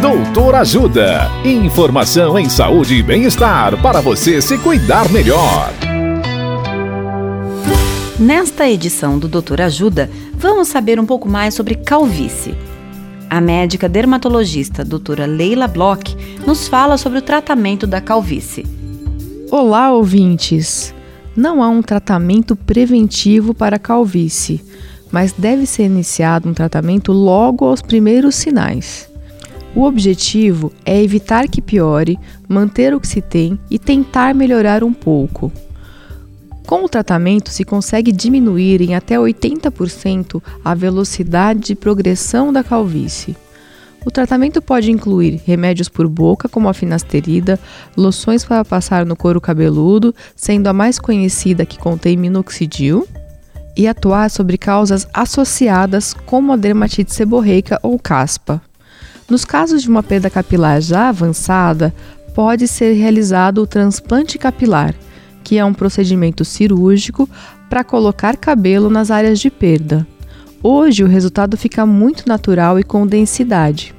Doutor Ajuda. Informação em saúde e bem-estar para você se cuidar melhor. Nesta edição do Doutor Ajuda, vamos saber um pouco mais sobre calvície. A médica dermatologista doutora Leila Bloch nos fala sobre o tratamento da calvície. Olá, ouvintes! Não há um tratamento preventivo para a calvície, mas deve ser iniciado um tratamento logo aos primeiros sinais. O objetivo é evitar que piore, manter o que se tem e tentar melhorar um pouco. Com o tratamento, se consegue diminuir em até 80% a velocidade de progressão da calvície. O tratamento pode incluir remédios por boca, como a finasterida, loções para passar no couro cabeludo, sendo a mais conhecida que contém minoxidil, e atuar sobre causas associadas, como a dermatite seborreica ou caspa. Nos casos de uma perda capilar já avançada, pode ser realizado o transplante capilar, que é um procedimento cirúrgico para colocar cabelo nas áreas de perda. Hoje o resultado fica muito natural e com densidade.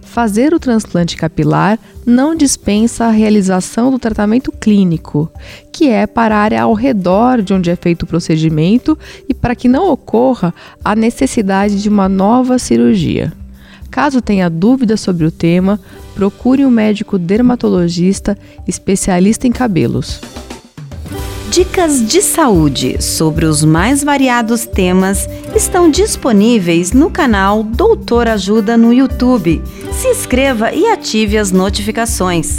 Fazer o transplante capilar não dispensa a realização do tratamento clínico, que é para a área ao redor de onde é feito o procedimento e para que não ocorra a necessidade de uma nova cirurgia. Caso tenha dúvidas sobre o tema, procure um médico dermatologista especialista em cabelos. Dicas de saúde sobre os mais variados temas estão disponíveis no canal Doutor Ajuda no YouTube. Se inscreva e ative as notificações.